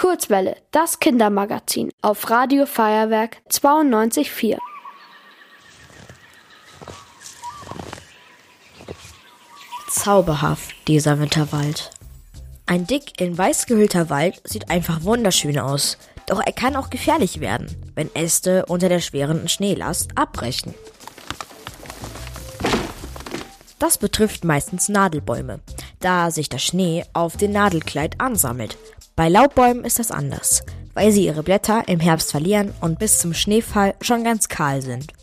Kurzwelle, das Kindermagazin auf Radio Feuerwerk 92.4. Zauberhaft, dieser Winterwald. Ein dick in weiß gehüllter Wald sieht einfach wunderschön aus, doch er kann auch gefährlich werden, wenn Äste unter der schweren Schneelast abbrechen. Das betrifft meistens Nadelbäume, da sich der Schnee auf dem Nadelkleid ansammelt. Bei Laubbäumen ist das anders, weil sie ihre Blätter im Herbst verlieren und bis zum Schneefall schon ganz kahl sind.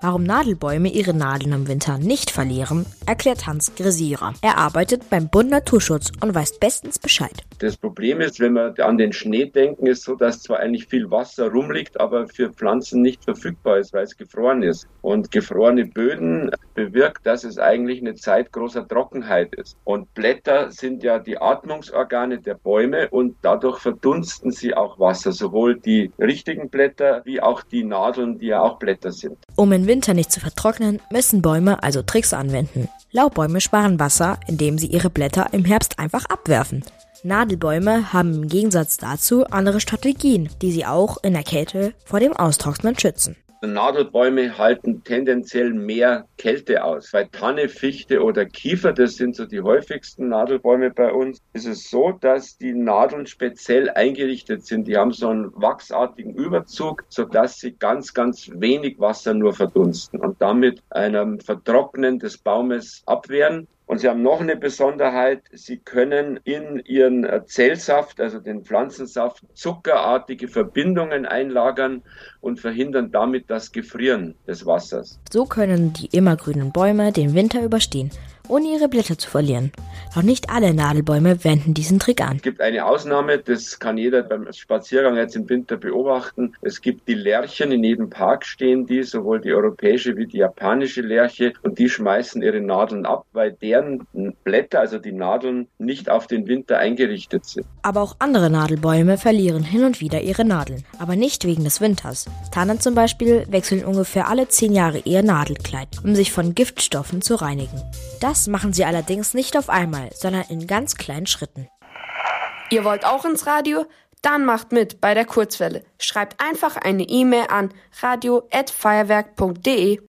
Warum Nadelbäume ihre Nadeln im Winter nicht verlieren, erklärt Hans Grisierer. Er arbeitet beim Bund Naturschutz und weiß bestens Bescheid. Das Problem ist, wenn wir an den Schnee denken, ist so, dass zwar eigentlich viel Wasser rumliegt, aber für Pflanzen nicht verfügbar ist, weil es gefroren ist. Und gefrorene Böden bewirkt, dass es eigentlich eine Zeit großer Trockenheit ist. Und Blätter sind ja die Atmungsorgane der Bäume und dadurch verdunsten sie auch Wasser, sowohl die richtigen Blätter wie auch die Nadeln, die ja auch Blätter sind. Um im Winter nicht zu vertrocknen, müssen Bäume also Tricks anwenden. Laubbäume sparen Wasser, indem sie ihre Blätter im Herbst einfach abwerfen. Nadelbäume haben im Gegensatz dazu andere Strategien, die sie auch in der Kälte vor dem Austrocknen schützen. Nadelbäume halten tendenziell mehr Kälte aus. Bei Tanne, Fichte oder Kiefer, das sind so die häufigsten Nadelbäume bei uns, ist es so, dass die Nadeln speziell eingerichtet sind. Die haben so einen wachsartigen Überzug, sodass sie ganz, ganz wenig Wasser nur verdunsten und damit einem Vertrocknen des Baumes abwehren. Und sie haben noch eine Besonderheit, sie können in ihren Zellsaft, also den Pflanzensaft, zuckerartige Verbindungen einlagern und verhindern damit das Gefrieren des Wassers. So können die immergrünen Bäume den Winter überstehen ohne ihre Blätter zu verlieren. Doch nicht alle Nadelbäume wenden diesen Trick an. Es gibt eine Ausnahme, das kann jeder beim Spaziergang jetzt im Winter beobachten. Es gibt die Lärchen, in jedem Park stehen die, sowohl die europäische wie die japanische Lerche, und die schmeißen ihre Nadeln ab, weil deren Blätter, also die Nadeln, nicht auf den Winter eingerichtet sind. Aber auch andere Nadelbäume verlieren hin und wieder ihre Nadeln, aber nicht wegen des Winters. Tannen zum Beispiel wechseln ungefähr alle zehn Jahre ihr Nadelkleid, um sich von Giftstoffen zu reinigen. Das machen sie allerdings nicht auf einmal, sondern in ganz kleinen Schritten. Ihr wollt auch ins Radio? Dann macht mit bei der Kurzwelle. Schreibt einfach eine E-Mail an radio@feuerwerk.de.